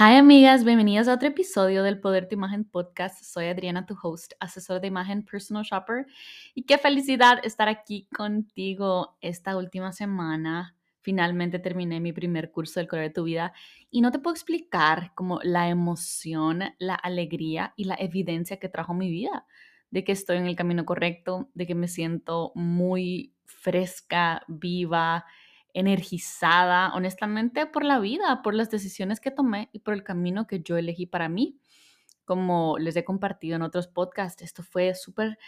Hi amigas, bienvenidas a otro episodio del Poder tu Imagen Podcast. Soy Adriana, tu host, asesor de imagen, personal shopper. Y qué felicidad estar aquí contigo esta última semana. Finalmente terminé mi primer curso del color de tu vida y no te puedo explicar como la emoción, la alegría y la evidencia que trajo mi vida de que estoy en el camino correcto, de que me siento muy fresca, viva, energizada, honestamente, por la vida, por las decisiones que tomé y por el camino que yo elegí para mí. Como les he compartido en otros podcasts, esto fue súper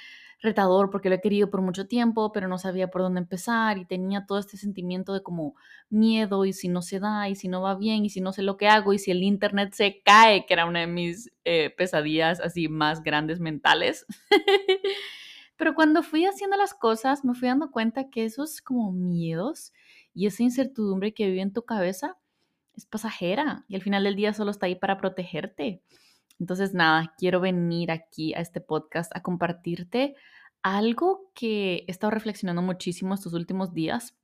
retador porque lo he querido por mucho tiempo, pero no sabía por dónde empezar y tenía todo este sentimiento de como miedo y si no se da y si no va bien y si no sé lo que hago y si el internet se cae, que era una de mis eh, pesadillas así más grandes mentales. pero cuando fui haciendo las cosas, me fui dando cuenta que esos como miedos y esa incertidumbre que vive en tu cabeza es pasajera y al final del día solo está ahí para protegerte. Entonces, nada, quiero venir aquí a este podcast a compartirte algo que he estado reflexionando muchísimo estos últimos días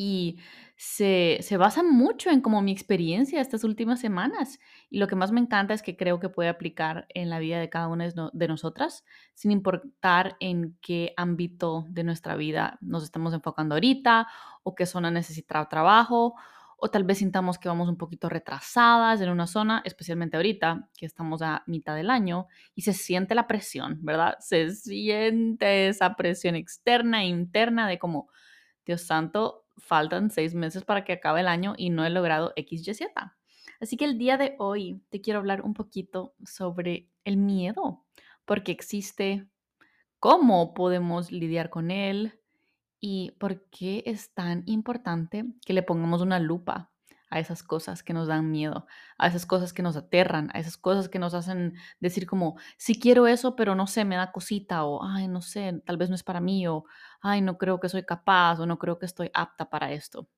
y se, se, basa mucho en como mi experiencia estas últimas semanas. Y lo que más me encanta es que creo que puede aplicar en la vida de cada una de nosotras, sin importar en qué ámbito de nuestra vida nos estamos enfocando ahorita o qué zona necesita trabajo o tal vez sintamos que vamos un poquito retrasadas en una zona, especialmente ahorita que estamos a mitad del año y se siente la presión, ¿verdad? Se siente esa presión externa e interna de como, Dios santo, faltan seis meses para que acabe el año y no he logrado X, Y, Z. Así que el día de hoy te quiero hablar un poquito sobre el miedo, porque existe, cómo podemos lidiar con él y por qué es tan importante que le pongamos una lupa a esas cosas que nos dan miedo, a esas cosas que nos aterran, a esas cosas que nos hacen decir como, sí quiero eso, pero no sé, me da cosita, o, ay, no sé, tal vez no es para mí, o, ay, no creo que soy capaz, o no creo que estoy apta para esto.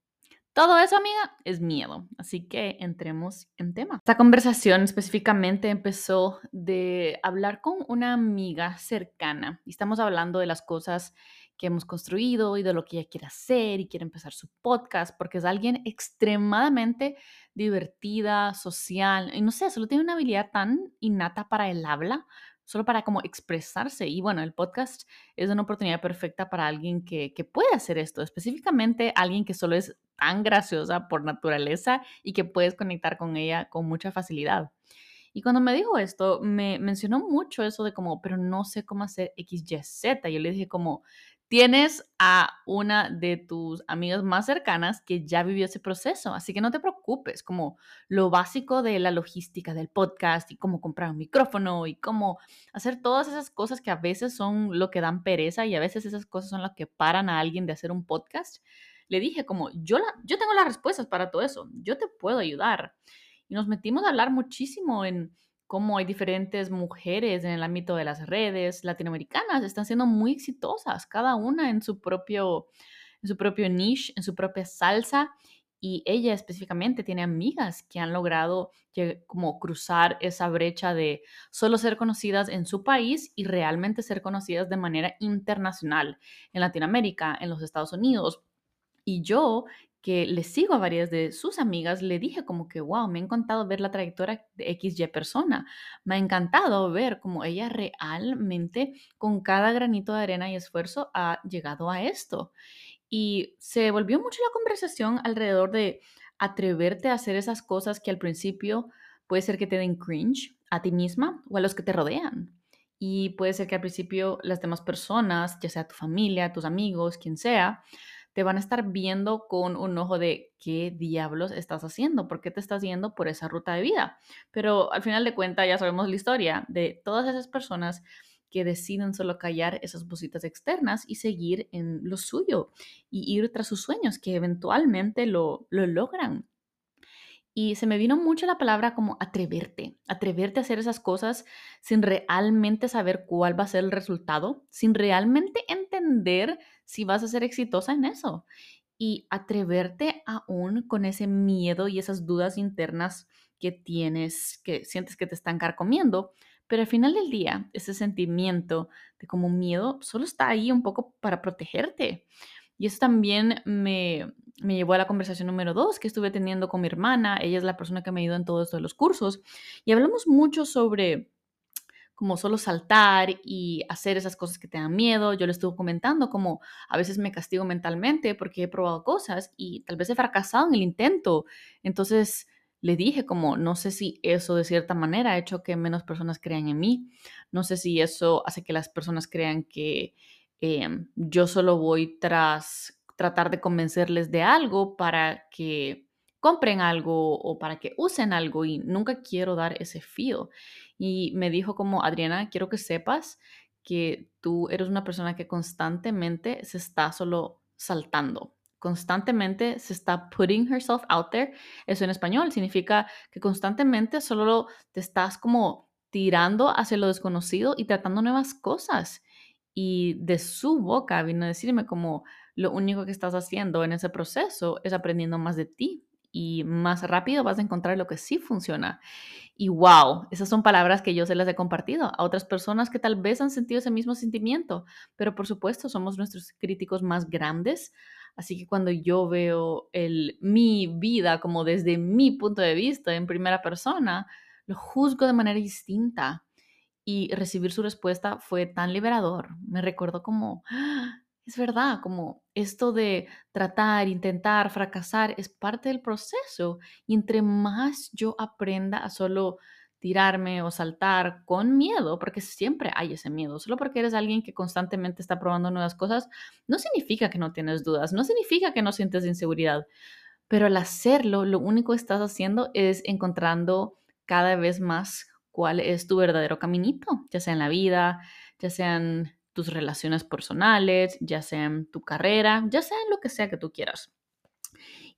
Todo eso, amiga, es miedo. Así que entremos en tema. Esta conversación específicamente empezó de hablar con una amiga cercana y estamos hablando de las cosas que hemos construido y de lo que ella quiere hacer y quiere empezar su podcast porque es alguien extremadamente divertida, social y no sé, solo tiene una habilidad tan innata para el habla, solo para como expresarse. Y bueno, el podcast es una oportunidad perfecta para alguien que, que puede hacer esto, específicamente alguien que solo es tan graciosa por naturaleza y que puedes conectar con ella con mucha facilidad. Y cuando me dijo esto, me mencionó mucho eso de como, pero no sé cómo hacer XYZ. Yo le dije como, tienes a una de tus amigas más cercanas que ya vivió ese proceso, así que no te preocupes, como lo básico de la logística del podcast y cómo comprar un micrófono y cómo hacer todas esas cosas que a veces son lo que dan pereza y a veces esas cosas son las que paran a alguien de hacer un podcast. Le dije como, yo, la, yo tengo las respuestas para todo eso, yo te puedo ayudar. Y nos metimos a hablar muchísimo en cómo hay diferentes mujeres en el ámbito de las redes latinoamericanas, están siendo muy exitosas, cada una en su propio, en su propio niche, en su propia salsa. Y ella específicamente tiene amigas que han logrado como cruzar esa brecha de solo ser conocidas en su país y realmente ser conocidas de manera internacional en Latinoamérica, en los Estados Unidos. Y yo que le sigo a varias de sus amigas, le dije como que, wow, me ha encantado ver la trayectoria de XY persona. Me ha encantado ver cómo ella realmente, con cada granito de arena y esfuerzo, ha llegado a esto. Y se volvió mucho la conversación alrededor de atreverte a hacer esas cosas que al principio puede ser que te den cringe a ti misma o a los que te rodean. Y puede ser que al principio las demás personas, ya sea tu familia, tus amigos, quien sea, te van a estar viendo con un ojo de qué diablos estás haciendo, por qué te estás yendo por esa ruta de vida. Pero al final de cuentas ya sabemos la historia de todas esas personas que deciden solo callar esas voces externas y seguir en lo suyo y ir tras sus sueños, que eventualmente lo, lo logran. Y se me vino mucho la palabra como atreverte, atreverte a hacer esas cosas sin realmente saber cuál va a ser el resultado, sin realmente entender si vas a ser exitosa en eso. Y atreverte aún con ese miedo y esas dudas internas que tienes, que sientes que te están carcomiendo, pero al final del día, ese sentimiento de como miedo solo está ahí un poco para protegerte. Y eso también me, me llevó a la conversación número dos que estuve teniendo con mi hermana. Ella es la persona que me ayudó en todo esto de los cursos. Y hablamos mucho sobre como solo saltar y hacer esas cosas que te dan miedo. Yo le estuve comentando como a veces me castigo mentalmente porque he probado cosas y tal vez he fracasado en el intento. Entonces le dije como, no sé si eso de cierta manera ha hecho que menos personas crean en mí. No sé si eso hace que las personas crean que em, yo solo voy tras tratar de convencerles de algo para que compren algo o para que usen algo y nunca quiero dar ese fío y me dijo como, Adriana, quiero que sepas que tú eres una persona que constantemente se está solo saltando, constantemente se está putting herself out there. Eso en español significa que constantemente solo te estás como tirando hacia lo desconocido y tratando nuevas cosas. Y de su boca vino a decirme como lo único que estás haciendo en ese proceso es aprendiendo más de ti y más rápido vas a encontrar lo que sí funciona. Y wow, esas son palabras que yo se las he compartido a otras personas que tal vez han sentido ese mismo sentimiento, pero por supuesto somos nuestros críticos más grandes, así que cuando yo veo el, mi vida como desde mi punto de vista en primera persona, lo juzgo de manera distinta y recibir su respuesta fue tan liberador. Me recordó como, ¡ah! es verdad, como esto de tratar, intentar, fracasar es parte del proceso y entre más yo aprenda a solo tirarme o saltar con miedo, porque siempre hay ese miedo, solo porque eres alguien que constantemente está probando nuevas cosas, no significa que no tienes dudas, no significa que no sientes inseguridad, pero al hacerlo, lo único que estás haciendo es encontrando cada vez más cuál es tu verdadero caminito, ya sea en la vida, ya sean tus relaciones personales, ya sea en tu carrera, ya sea en lo que sea que tú quieras.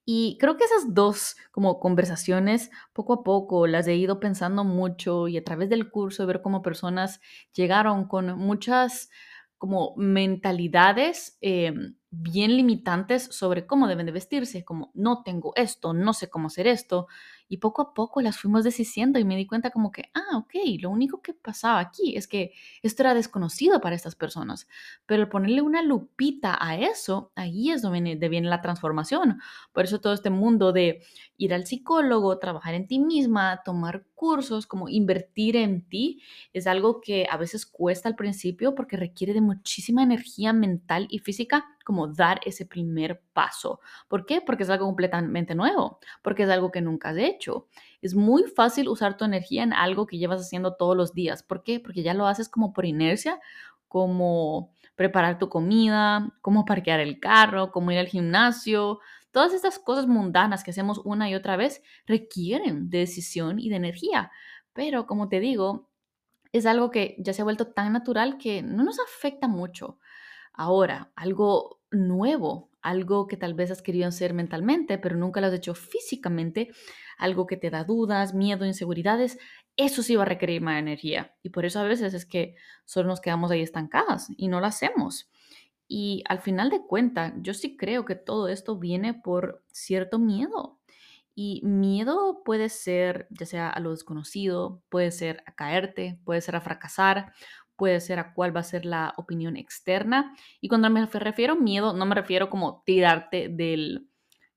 Y creo que esas dos como conversaciones, poco a poco, las he ido pensando mucho y a través del curso ver cómo personas llegaron con muchas como mentalidades em, bien limitantes sobre cómo deben de vestirse, como no tengo esto, no sé cómo hacer esto, y poco a poco las fuimos deshaciendo y me di cuenta como que, ah, ok, lo único que pasaba aquí es que esto era desconocido para estas personas, pero al ponerle una lupita a eso, ahí es donde viene, la transformación. Por eso todo este mundo de ir al psicólogo, trabajar en ti misma, tomar cursos, como invertir en ti, es algo que a veces cuesta al principio porque requiere de muchísima energía mental y física como dar ese primer paso. ¿Por qué? Porque es algo completamente nuevo, porque es algo que nunca has hecho. Es muy fácil usar tu energía en algo que llevas haciendo todos los días. ¿Por qué? Porque ya lo haces como por inercia, como preparar tu comida, como parquear el carro, como ir al gimnasio. Todas estas cosas mundanas que hacemos una y otra vez requieren de decisión y de energía. Pero como te digo, es algo que ya se ha vuelto tan natural que no nos afecta mucho. Ahora, algo nuevo, algo que tal vez has querido hacer mentalmente, pero nunca lo has hecho físicamente, algo que te da dudas, miedo, inseguridades, eso sí va a requerir más energía. Y por eso a veces es que solo nos quedamos ahí estancadas y no lo hacemos. Y al final de cuentas, yo sí creo que todo esto viene por cierto miedo. Y miedo puede ser ya sea a lo desconocido, puede ser a caerte, puede ser a fracasar, puede ser a cuál va a ser la opinión externa. Y cuando me refiero a miedo, no me refiero como tirarte del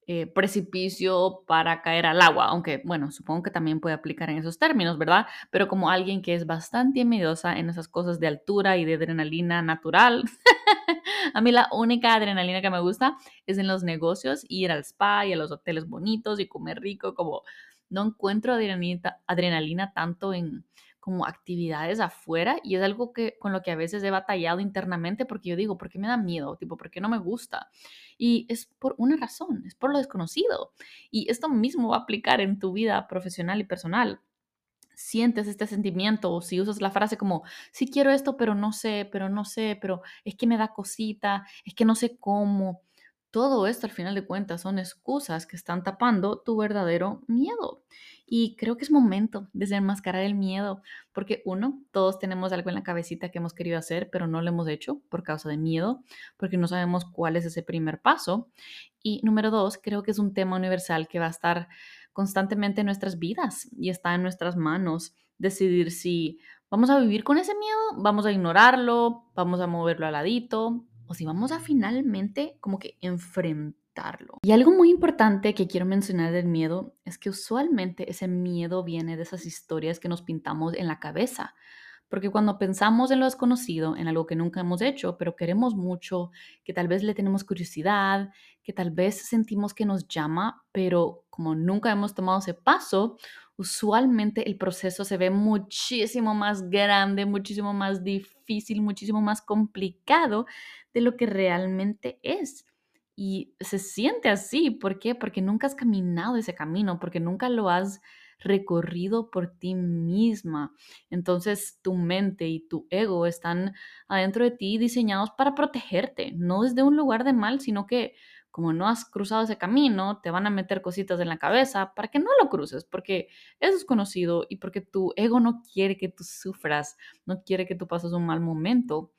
eh, precipicio para caer al agua, aunque bueno, supongo que también puede aplicar en esos términos, ¿verdad? Pero como alguien que es bastante miedosa en esas cosas de altura y de adrenalina natural, a mí la única adrenalina que me gusta es en los negocios, ir al spa y a los hoteles bonitos y comer rico, como no encuentro adrenalina, adrenalina tanto en como actividades afuera y es algo que con lo que a veces he batallado internamente porque yo digo, ¿por qué me da miedo? Tipo, ¿por qué no me gusta? Y es por una razón, es por lo desconocido. Y esto mismo va a aplicar en tu vida profesional y personal. Sientes este sentimiento o si usas la frase como, sí quiero esto, pero no sé, pero no sé, pero es que me da cosita, es que no sé cómo. Todo esto al final de cuentas son excusas que están tapando tu verdadero miedo. Y creo que es momento de desenmascarar el miedo, porque uno, todos tenemos algo en la cabecita que hemos querido hacer, pero no lo hemos hecho por causa de miedo, porque no sabemos cuál es ese primer paso. Y número dos, creo que es un tema universal que va a estar constantemente en nuestras vidas y está en nuestras manos decidir si vamos a vivir con ese miedo, vamos a ignorarlo, vamos a moverlo al ladito, o si vamos a finalmente como que Y algo muy importante que quiero mencionar del miedo es que usualmente ese miedo viene de esas historias que nos pintamos en la cabeza. Porque cuando pensamos en lo desconocido, en algo que nunca hemos hecho, pero queremos mucho, que tal vez le tenemos curiosidad, que tal vez sentimos que nos llama, pero como nunca hemos tomado ese paso, usualmente el proceso se ve muchísimo más grande, muchísimo más difícil, muchísimo más complicado de lo que realmente es. Y se siente así, ¿por qué? Porque nunca has caminado ese camino, porque nunca lo has recorrido por ti misma. Entonces tu mente y tu ego están adentro de ti diseñados para protegerte, no desde un lugar de mal, sino que como no has cruzado ese camino, te van a meter cositas en la cabeza para que no lo cruces, porque eso es conocido y porque tu ego no quiere que tú sufras, no quiere que tú pases un mal momento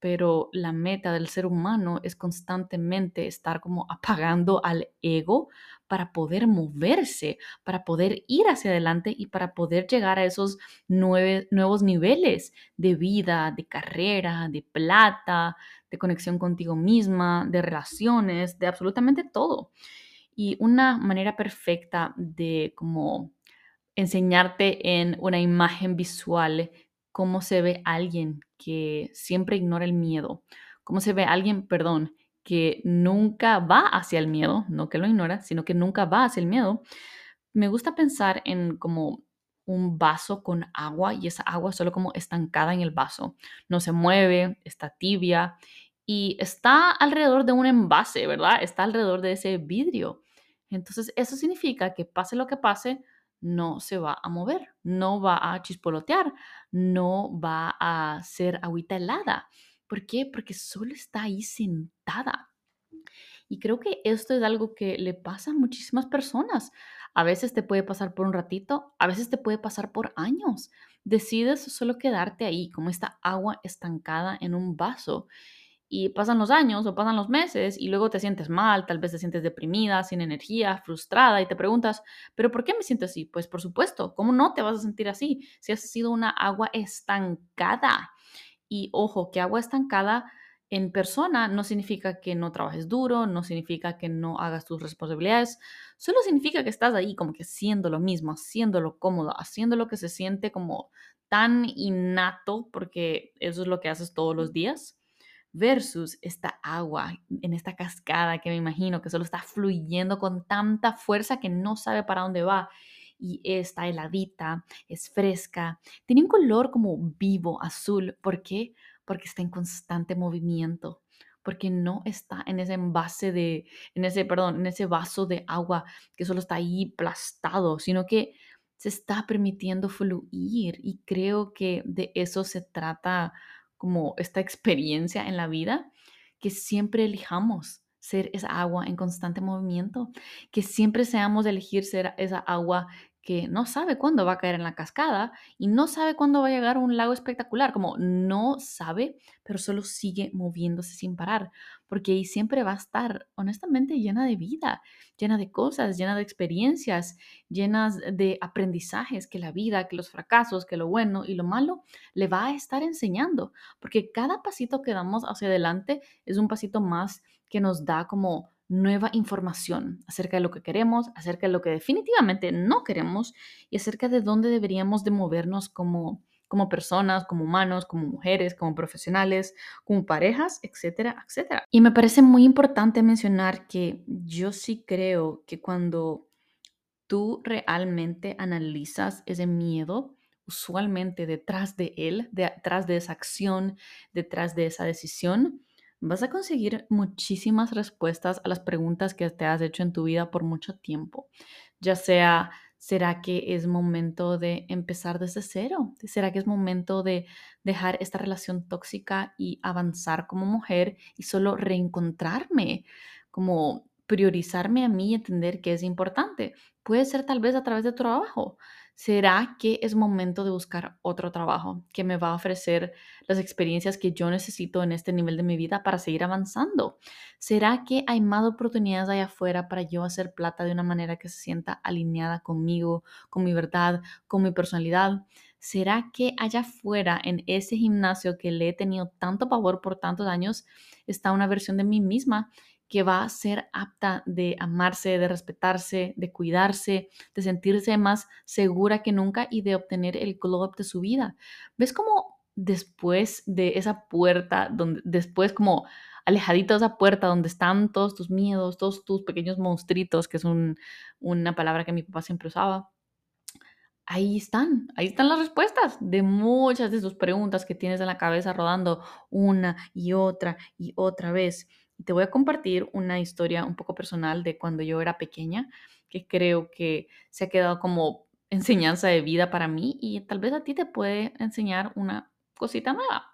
pero la meta del ser humano es constantemente estar como apagando al ego para poder moverse, para poder ir hacia adelante y para poder llegar a esos nuevos niveles de vida, de carrera, de plata, de conexión contigo misma, de relaciones, de absolutamente todo. Y una manera perfecta de como enseñarte en una imagen visual cómo se ve alguien que siempre ignora el miedo, cómo se ve alguien, perdón, que nunca va hacia el miedo, no que lo ignora, sino que nunca va hacia el miedo, me gusta pensar en como un vaso con agua y esa agua solo como estancada en el vaso, no se mueve, está tibia y está alrededor de un envase, ¿verdad? Está alrededor de ese vidrio. Entonces, eso significa que pase lo que pase, no se va a mover, no va a chispolotear, no va a ser agüita helada. ¿Por qué? Porque solo está ahí sentada. Y creo que esto es algo que le pasa a muchísimas personas. A veces te puede pasar por un ratito, a veces te puede pasar por años. Decides solo quedarte ahí, como esta agua estancada en un vaso y pasan los años o pasan los meses y luego te sientes mal, tal vez te sientes deprimida, sin energía, frustrada y te preguntas, ¿pero por qué me siento así? Pues por supuesto, ¿cómo no te vas a sentir así si has sido una agua estancada? Y ojo, que agua estancada en persona no significa que no trabajes duro, no significa que no hagas tus responsabilidades, solo significa que estás ahí como que haciendo lo mismo, haciéndolo cómodo, haciendo lo que se siente como tan innato, porque eso es lo que haces todos los días versus esta agua en esta cascada que me imagino que solo está fluyendo con tanta fuerza que no sabe para dónde va y está heladita, es fresca, tiene un color como vivo, azul. ¿Por qué? Porque está en constante movimiento, porque no está en ese envase de, en ese, perdón, en ese vaso de agua que solo está ahí plastado, sino que se está permitiendo fluir y creo que de eso se trata como esta experiencia en la vida, que siempre elijamos ser esa agua en constante movimiento, que siempre seamos elegir ser esa agua que no sabe cuándo va a caer en la cascada y no sabe cuándo va a llegar un lago espectacular, como no sabe, pero solo sigue moviéndose sin parar, porque ahí siempre va a estar honestamente llena de vida, llena de cosas, llena de experiencias, llenas de aprendizajes que la vida, que los fracasos, que lo bueno y lo malo le va a estar enseñando, porque cada pasito que damos hacia adelante es un pasito más que nos da como nueva información acerca de lo que queremos, acerca de lo que definitivamente no queremos y acerca de dónde deberíamos de movernos como, como personas, como humanos, como mujeres, como profesionales, como parejas, etcétera, etcétera. Y me parece muy importante mencionar que yo sí creo que cuando tú realmente analizas ese miedo, usualmente detrás de él, detrás de esa acción, detrás de esa decisión, vas a conseguir muchísimas respuestas a las preguntas que te has hecho en tu vida por mucho tiempo. Ya sea, ¿será que es momento de empezar desde cero? ¿Será que es momento de dejar esta relación tóxica y avanzar como mujer y solo reencontrarme? Como priorizarme a mí y entender que es importante. Puede ser tal vez a través de tu trabajo. ¿Será que es momento de buscar otro trabajo que me va a ofrecer las experiencias que yo necesito en este nivel de mi vida para seguir avanzando? ¿Será que hay más oportunidades allá afuera para yo hacer plata de una manera que se sienta alineada conmigo, con mi verdad, con mi personalidad? ¿será que allá afuera, en ese gimnasio que le he tenido tanto pavor por tantos años, está una versión de mí misma que va a ser apta de amarse, de respetarse, de cuidarse, de sentirse más segura que nunca y de obtener el glow up de su vida? ¿Ves cómo después de esa puerta, donde después como alejadito de esa puerta donde están todos tus miedos, todos tus pequeños monstruitos, que es una palabra que mi papá siempre usaba, ahí están, ahí están las respuestas de muchas de sus preguntas que tienes en la cabeza rodando una y otra y otra vez. Te voy a compartir una historia un poco personal de cuando yo era pequeña, que creo que se ha quedado como enseñanza de vida para mí y tal vez a ti te puede enseñar una cosita nueva.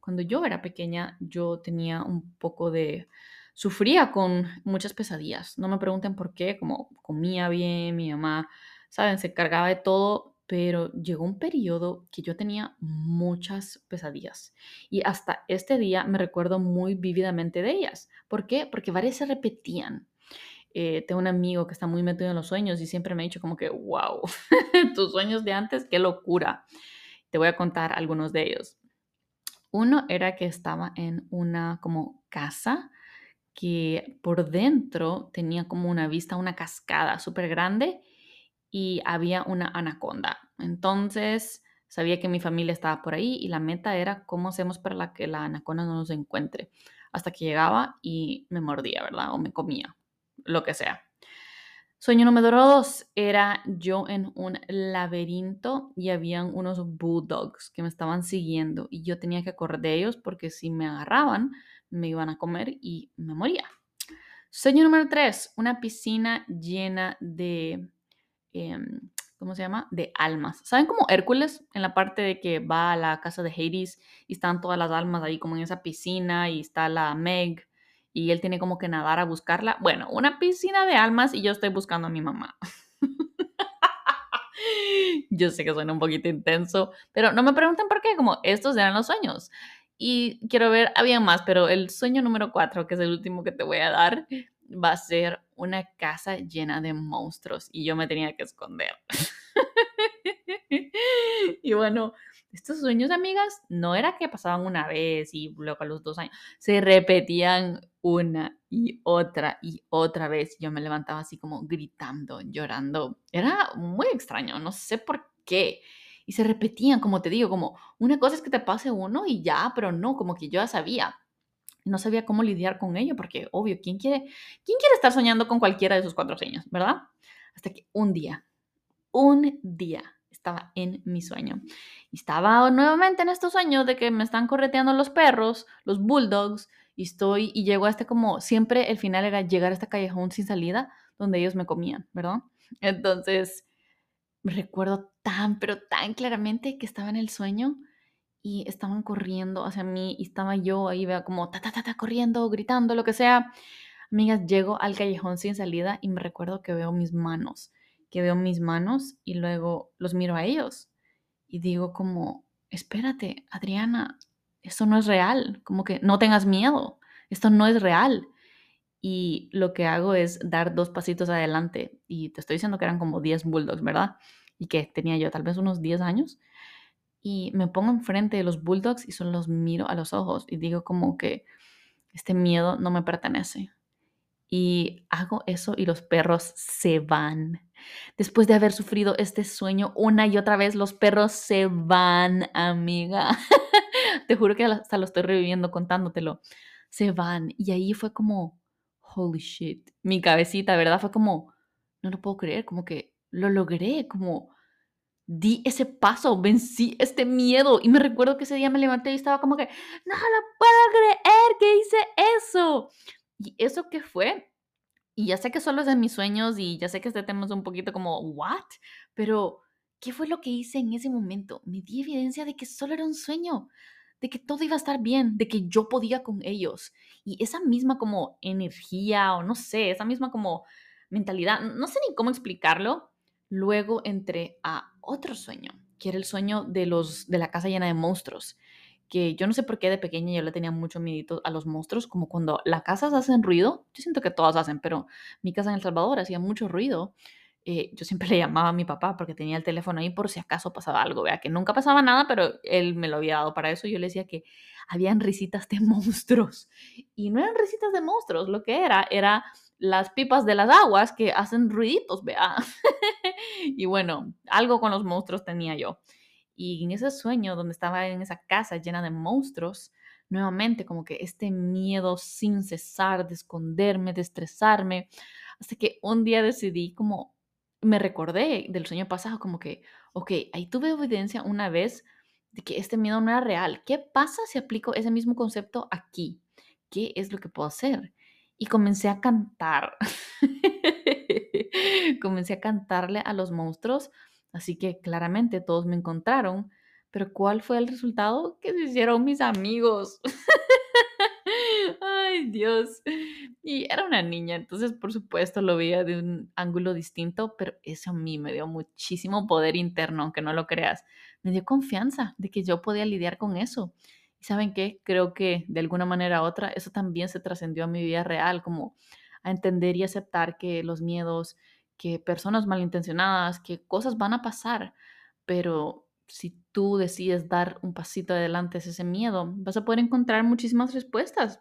Cuando yo era pequeña, yo tenía un poco de... Sufría con muchas pesadillas. No me pregunten por qué, como comía bien, mi mamá ¿saben? Se cargaba de todo, pero llegó un periodo que yo tenía muchas pesadillas y hasta este día me recuerdo muy vívidamente de ellas. ¿Por qué? Porque varias se repetían. Eh, tengo un amigo que está muy metido en los sueños y siempre me ha dicho como que, wow, tus sueños de antes, qué locura. Te voy a contar algunos de ellos. Uno era que estaba en una como casa que por dentro tenía como una vista, una cascada súper grande y había una anaconda. Entonces sabía que mi familia estaba por ahí y la meta era cómo hacemos para que la anaconda no nos encuentre. Hasta que llegaba y me mordía, ¿verdad? O me comía, lo que sea. Sueño número dos era yo en un laberinto y habían unos bulldogs que me estaban siguiendo y yo tenía que correr de ellos porque si me agarraban me iban a comer y me moría. Sueño número tres, una piscina llena de Em, ¿cómo se llama? De almas. ¿Saben cómo Hércules en la parte de que va a la casa de Hades y están todas las almas ahí como en esa piscina y está la Meg y él tiene como que nadar a buscarla? Bueno, una piscina de almas y yo estoy buscando a mi mamá. yo sé que suena un poquito intenso, pero no me pregunten por qué, como estos eran los sueños. Y quiero ver, había más, pero el sueño número cuatro, que es el último que te voy a dar, va a ser una casa llena de monstruos y yo me tenía que esconder. y bueno, estos sueños, amigas, no era que pasaban una vez y luego a los dos años, se repetían una y otra y otra vez. Yo me levantaba así como gritando, llorando. Era muy extraño, no sé por qué. Y se repetían, como te digo, como una cosa es que te pase uno y ya, pero no, como que yo ya sabía no sabía cómo lidiar con ello, porque obvio, ¿quién quiere, ¿quién quiere estar soñando con cualquiera de sus cuatro sueños, verdad? Hasta que un día, un día estaba en mi sueño. Estaba nuevamente en estos sueños de que me están correteando los perros, los bulldogs, y estoy, y llego a este como, siempre el final era llegar a este callejón sin salida donde ellos me comían, ¿verdad? Entonces, recuerdo tan, pero tan claramente que estaba en el sueño y estaban corriendo hacia mí y estaba yo ahí, vea, como ta, ta, ta, ta, corriendo, gritando, lo que sea. Amigas, llego al callejón sin salida y me recuerdo que veo mis manos, que veo mis manos y luego los miro a ellos y digo como, espérate, Adriana, esto no es real, como que no tengas miedo, esto no es real. Y lo que hago es dar dos pasitos adelante y te estoy diciendo que eran como 10 bulldogs, ¿verdad? Y que tenía yo tal vez unos 10 años y me pongo enfrente de los bulldogs y solo los miro a los ojos y digo como que este miedo no me pertenece. Y hago eso y los perros se van. Después de haber sufrido este sueño una y otra vez, los perros se van, amiga. Te juro que hasta lo estoy reviviendo contándotelo. Se van. Y ahí fue como, holy shit. Mi cabecita, ¿verdad? Fue como, no lo puedo creer, como que lo logré, como di ese paso, vencí este miedo. Y me recuerdo que ese día me levanté y estaba como que, no lo puedo creer que hice eso. ¿Y eso qué fue? Y ya sé que solo es de mis sueños y ya sé que este tema es un poquito como, ¿what? Pero, ¿qué fue lo que hice en ese momento? Me di evidencia de que solo era un sueño, de que todo iba a estar bien, de que yo podía con ellos. Y esa misma como energía o no sé, esa misma como mentalidad, no sé ni cómo explicarlo, Luego entré a otro sueño, que era el sueño de, los, de la casa llena de monstruos, que yo no sé por qué de pequeña yo le tenía mucho miedo a los monstruos, como cuando las casas hacen ruido, yo siento que todas hacen, pero mi casa en El Salvador hacía mucho ruido eh, yo siempre le llamaba a mi papá porque tenía el teléfono ahí por si acaso pasaba algo, vea que nunca pasaba nada, pero él me lo había dado para eso. Yo le decía que habían risitas de monstruos y no eran risitas de monstruos, lo que era era las pipas de las aguas que hacen ruiditos, vea. y bueno, algo con los monstruos tenía yo. Y en ese sueño donde estaba en esa casa llena de monstruos, nuevamente como que este miedo sin cesar de esconderme, de estresarme, hasta que un día decidí como, me recordé del sueño pasado como que, ok, ahí tuve evidencia una vez de que este miedo no era real. ¿Qué pasa si aplico ese mismo concepto aquí? ¿Qué es lo que puedo hacer? Y comencé a cantar. comencé a cantarle a los monstruos, así que claramente todos me encontraron. Pero ¿cuál fue el resultado? Que se hicieron mis amigos. Ay, Dios. Y era una niña, entonces por supuesto lo veía de un ángulo distinto, pero eso a mí me dio muchísimo poder interno, aunque no lo creas. Me dio confianza de que yo podía lidiar con eso. Saben qué, creo que de alguna manera u otra eso también se trascendió a mi vida real, como a entender y aceptar que los miedos, que personas malintencionadas, que cosas van a pasar, pero si tú decides dar un pasito adelante ese miedo, vas a poder encontrar muchísimas respuestas.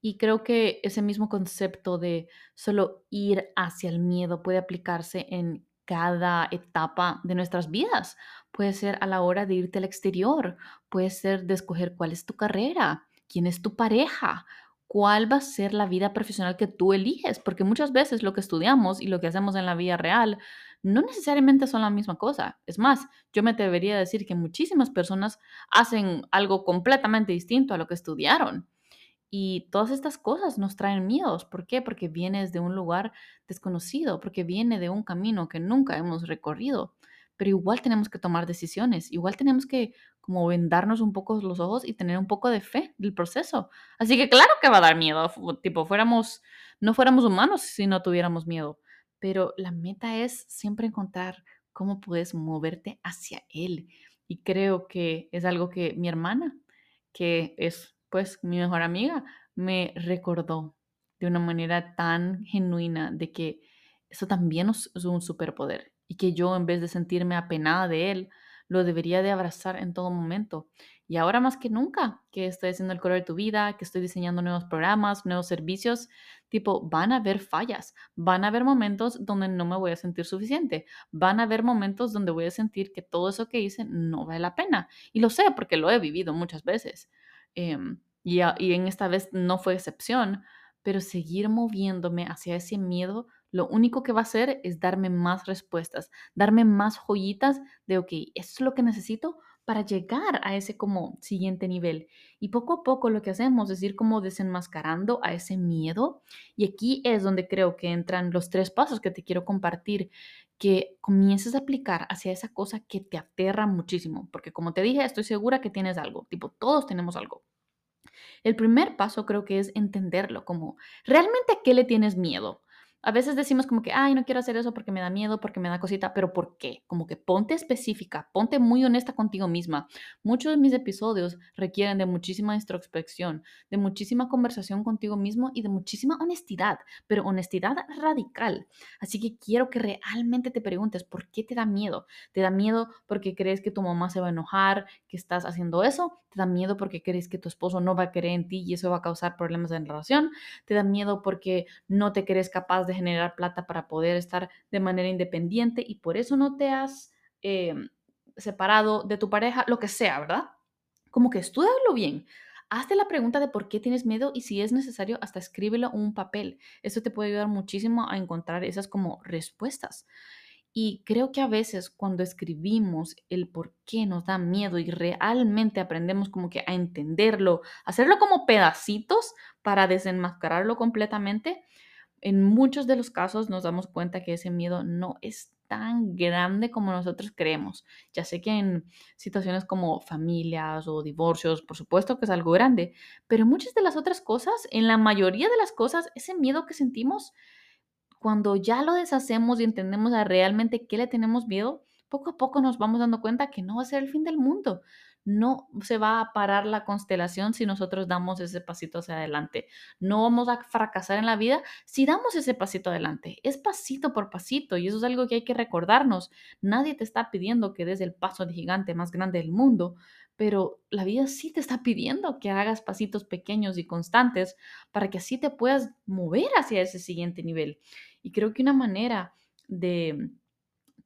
Y creo que ese mismo concepto de solo ir hacia el miedo puede aplicarse en cada etapa de nuestras vidas. Puede ser a la hora de irte al exterior, puede ser de escoger cuál es tu carrera, quién es tu pareja, cuál va a ser la vida profesional que tú eliges, porque muchas veces lo que estudiamos y lo que hacemos en la vida real no necesariamente son la misma cosa. Es más, yo me atrevería a decir que muchísimas personas hacen algo completamente distinto a lo que estudiaron. Y todas estas cosas nos traen miedos. ¿Por qué? Porque vienes de un lugar desconocido, porque viene de un camino que nunca hemos recorrido. Pero igual tenemos que tomar decisiones, igual tenemos que como vendarnos un poco los ojos y tener un poco de fe del proceso. Así que claro que va a dar miedo, tipo, fuéramos, no fuéramos humanos si no tuviéramos miedo. Pero la meta es siempre encontrar cómo puedes moverte hacia él. Y creo que es algo que mi hermana, que es pues mi mejor amiga me recordó de una manera tan genuina de que eso también es un superpoder y que yo en vez de sentirme apenada de él, lo debería de abrazar en todo momento. Y ahora más que nunca, que estoy haciendo el color de tu vida, que estoy diseñando nuevos programas, nuevos servicios, tipo, van a haber fallas, van a haber momentos donde no me voy a sentir suficiente, van a haber momentos donde voy a sentir que todo eso que hice no vale la pena. Y lo sé porque lo he vivido muchas veces. Em, y, en esta vez no fue excepción, pero seguir moviéndome hacia ese miedo, lo único que va a hacer es darme más respuestas, darme más joyitas de, ok, eso es lo que necesito para llegar a ese como siguiente nivel. Y poco a poco lo que hacemos es ir como desenmascarando a ese miedo. Y aquí es donde creo que entran los tres pasos que te quiero compartir, que comiences a aplicar hacia esa cosa que te aterra muchísimo. Porque como te dije, estoy segura que tienes algo, tipo, todos tenemos algo. El primer paso creo que es entenderlo, como realmente a qué le tienes miedo. A veces decimos como que, ay, no quiero hacer eso porque me da miedo, porque me da cosita, pero ¿por qué? Como que ponte específica, ponte muy honesta contigo misma. Muchos de mis episodios requieren de muchísima introspección, de muchísima conversación contigo mismo y de muchísima honestidad, pero honestidad radical. Así que quiero que realmente te preguntes, ¿por qué te da miedo? ¿Te da miedo porque crees que tu mamá se va a enojar, que estás haciendo eso? ¿Te da miedo porque crees que tu esposo no va a querer en ti y eso va a causar problemas en la relación? ¿Te da miedo porque no te crees capaz de generar plata para poder estar de manera independiente y por eso no te has eh, separado de tu pareja, lo que sea, ¿verdad? Como que estudialo bien. Hazte la pregunta de por qué tienes miedo y si es necesario, hasta escríbelo un papel. Eso te puede ayudar muchísimo a encontrar esas como respuestas. Y creo que a veces cuando escribimos el por qué nos da miedo y realmente aprendemos como que a entenderlo, hacerlo como pedacitos para desenmascararlo completamente, en muchos de los casos nos damos cuenta que ese miedo no es tan grande como nosotros creemos. Ya sé que en situaciones como familias o divorcios, por supuesto que es algo grande, pero muchas de las otras cosas, en la mayoría de las cosas, ese miedo que sentimos, cuando ya lo deshacemos y entendemos a realmente qué le tenemos miedo, poco a poco nos vamos dando cuenta que no va a ser el fin del mundo. No se va a parar la constelación si nosotros damos ese pasito hacia adelante. No vamos a fracasar en la vida si damos ese pasito adelante. Es pasito por pasito y eso es algo que hay que recordarnos. Nadie te está pidiendo que des el paso de gigante más grande del mundo, pero la vida sí te está pidiendo que hagas pasitos pequeños y constantes para que así te puedas mover hacia ese siguiente nivel. Y creo que una manera de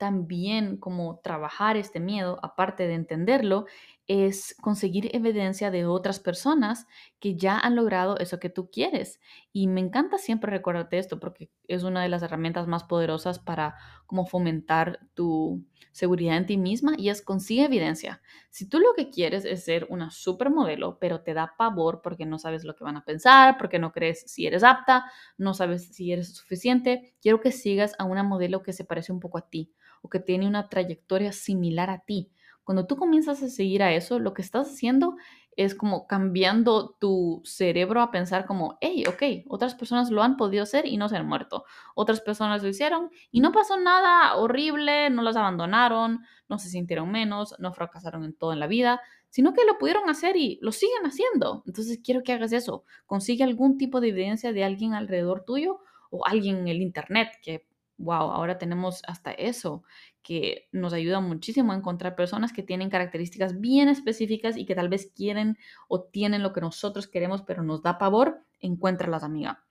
también como trabajar este miedo, aparte de entenderlo, es conseguir evidencia de otras personas que ya han logrado eso que tú quieres. Y me encanta siempre recordarte esto porque es una de las herramientas más poderosas para como fomentar tu seguridad en ti misma y es consigue evidencia. Si tú lo que quieres es ser una supermodelo, pero te da pavor porque no sabes lo que van a pensar, porque no crees si eres apta, no sabes si eres suficiente, quiero que sigas a una modelo que se parece un poco a ti o que tiene una trayectoria similar a ti cuando tú comienzas a seguir a eso, lo que estás haciendo es como cambiando tu cerebro a pensar como, hey, ok, otras personas lo han podido hacer y no se han muerto. Otras personas lo hicieron y no pasó nada horrible, no las abandonaron, no se sintieron menos, no fracasaron en todo en la vida, sino que lo pudieron hacer y lo siguen haciendo. Entonces quiero que hagas eso. Consigue algún tipo de evidencia de alguien alrededor tuyo o alguien en el Internet que wow, ahora tenemos hasta eso, que nos ayuda muchísimo a encontrar personas que tienen características bien específicas y que tal vez quieren o tienen lo que nosotros queremos, pero nos da pavor, encuéntralas, amiga.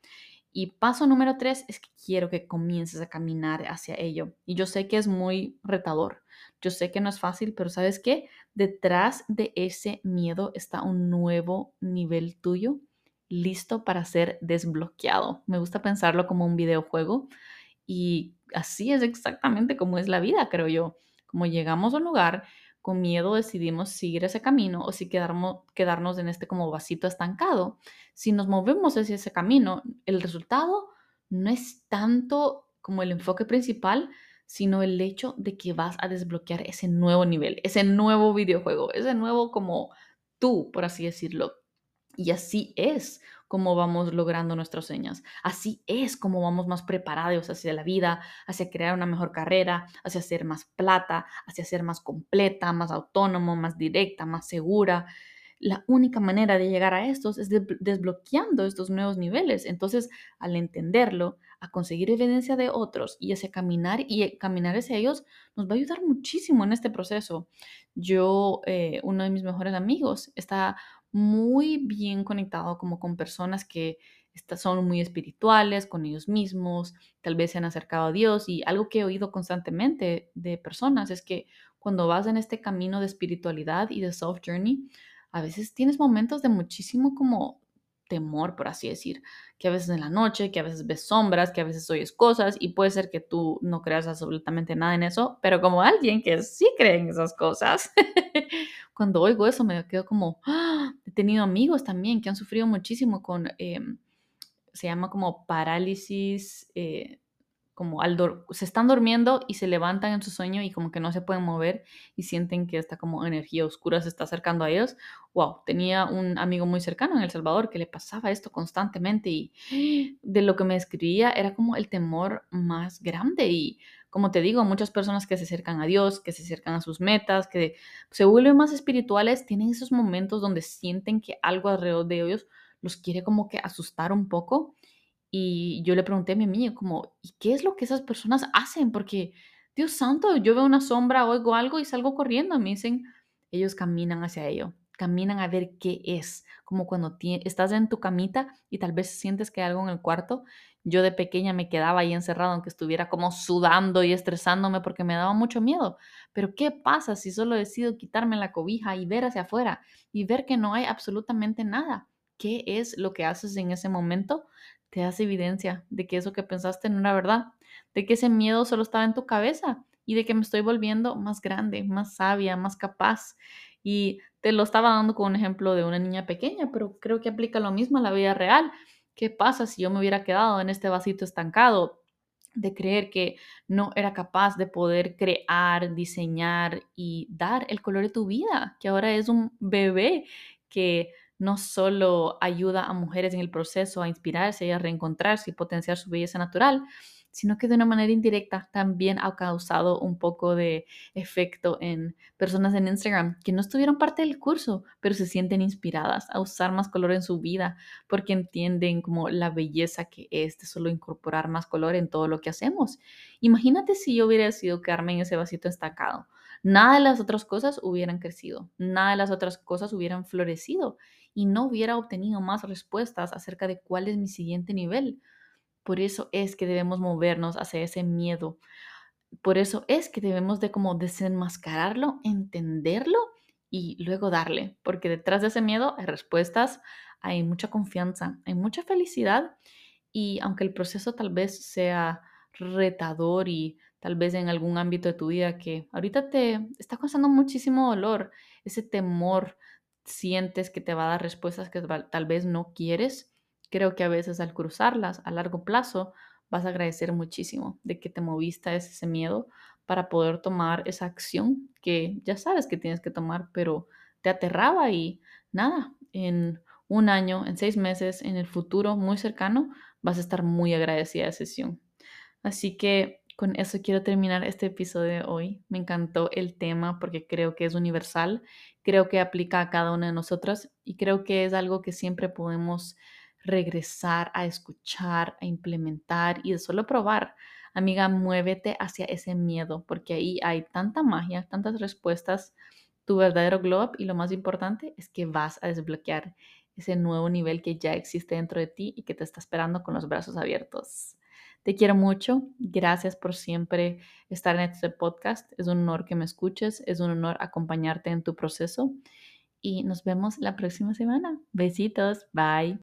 Y paso número tres es que quiero que comiences a caminar hacia ello. Y yo sé que es muy retador. Yo sé que no es fácil, pero ¿sabes qué? Detrás de ese miedo está un nuevo nivel tuyo listo para ser desbloqueado. Me gusta pensarlo como un videojuego y así es exactamente como es la vida, creo yo. Como llegamos a un lugar, con miedo decidimos seguir ese camino o si quedarnos, quedarnos en este como vasito estancado. Si nos movemos hacia ese camino, el resultado no es tanto como el enfoque principal, sino el hecho de que vas a desbloquear ese nuevo nivel, ese nuevo videojuego, ese nuevo como tú, por así decirlo. Y así es como vamos logrando nuestras señas. Así es como vamos más preparados hacia la vida, hacia crear una mejor carrera, hacia ser más plata, hacia ser más completa, más autónomo, más directa, más segura. La única manera de llegar a estos es desbloqueando estos nuevos niveles. Entonces, al entenderlo, a conseguir evidencia de otros y ese caminar y caminar hacia ellos nos va a ayudar muchísimo en este proceso. Yo, eh, uno de mis mejores amigos, está muy bien conectado como con personas que son muy espirituales con ellos mismos, tal vez se han acercado a Dios y algo que he oído constantemente de personas es que cuando vas en este camino de espiritualidad y de self journey, a veces tienes momentos de muchísimo como temor, por así decir, que a veces en la noche, que a veces ves sombras, que a veces oyes cosas y puede ser que tú no creas absolutamente nada en eso, pero como alguien que sí cree en esas cosas, cuando oigo eso me quedo como, ¡ah! he tenido amigos también que han sufrido muchísimo con, em, se llama como parálisis, eh, como al se están durmiendo y se levantan en su sueño y como que no se pueden mover y sienten que esta como energía oscura se está acercando a ellos. Wow, tenía un amigo muy cercano en El Salvador que le pasaba esto constantemente y de lo que me escribía era como el temor más grande y como te digo, muchas personas que se acercan a Dios, que se acercan a sus metas, que se vuelven más espirituales, tienen esos momentos donde sienten que algo alrededor de ellos los quiere como que asustar un poco. Y yo le pregunté a mi amigo como, ¿y qué es lo que esas personas hacen? Porque, Dios santo, yo veo una sombra, oigo algo y salgo corriendo. Me dicen, ellos caminan hacia ello caminan a ver qué es, como cuando estás en tu camita y tal vez sientes que hay algo en el cuarto. Yo de pequeña me quedaba ahí encerrado, aunque estuviera como sudando y estresándome porque me daba mucho miedo. Pero ¿qué pasa si solo decido quitarme la cobija y ver hacia afuera y ver que no hay absolutamente nada? ¿Qué es lo que haces en ese momento? Te das evidencia de que eso que pensaste no era verdad, de que ese miedo solo estaba en tu cabeza y de que me estoy volviendo más grande, más sabia, más capaz. Y te lo estaba dando con un ejemplo de una niña pequeña, pero creo que aplica lo mismo a la vida real. ¿Qué pasa si yo me hubiera quedado en este vasito estancado de creer que no era capaz de poder crear, diseñar y dar el color de tu vida, que ahora es un bebé que no solo ayuda a mujeres en el proceso a inspirarse y a reencontrarse y potenciar su belleza natural, sino que de una manera indirecta también ha causado un poco de efecto en personas en Instagram que no estuvieron parte del curso, pero se sienten inspiradas a usar más color en su vida porque entienden como la belleza que es de solo incorporar más color en todo lo que hacemos. Imagínate si yo hubiera sido quedarme en ese vasito estancado. Nada de las otras cosas hubieran crecido, nada de las otras cosas hubieran florecido y no hubiera obtenido más respuestas acerca de cuál es mi siguiente nivel. Por eso es que debemos movernos hacia ese miedo. Por eso es que debemos de como desenmascararlo, entenderlo y luego darle, porque detrás de ese miedo hay respuestas, hay mucha confianza, hay mucha felicidad y aunque el proceso tal vez sea retador y tal vez en algún ámbito de tu vida que ahorita te está causando muchísimo dolor, ese temor, sientes que te va a dar respuestas que tal vez no quieres, creo que a veces al cruzarlas a largo plazo vas a agradecer muchísimo de que te moviste a ese miedo para poder tomar esa acción que ya sabes que tienes que tomar, pero te aterraba y nada, en un año, en seis meses, en el futuro muy cercano, vas a estar muy agradecida de sesión. Así que con eso quiero terminar este episodio de hoy. Me encantó el tema porque creo que es universal, creo que aplica a cada una de nosotras y creo que es algo que siempre podemos regresar a escuchar, a implementar y de solo probar. Amiga, muévete hacia ese miedo porque ahí hay tanta magia, tantas respuestas, tu verdadero glow up y lo más importante es que vas a desbloquear ese nuevo nivel que ya existe dentro de ti y que te está esperando con los brazos abiertos. Te quiero mucho. Gracias por siempre estar en este podcast. Es un honor que me escuches. Es un honor acompañarte en tu proceso. Y nos vemos la próxima semana. Besitos. Bye.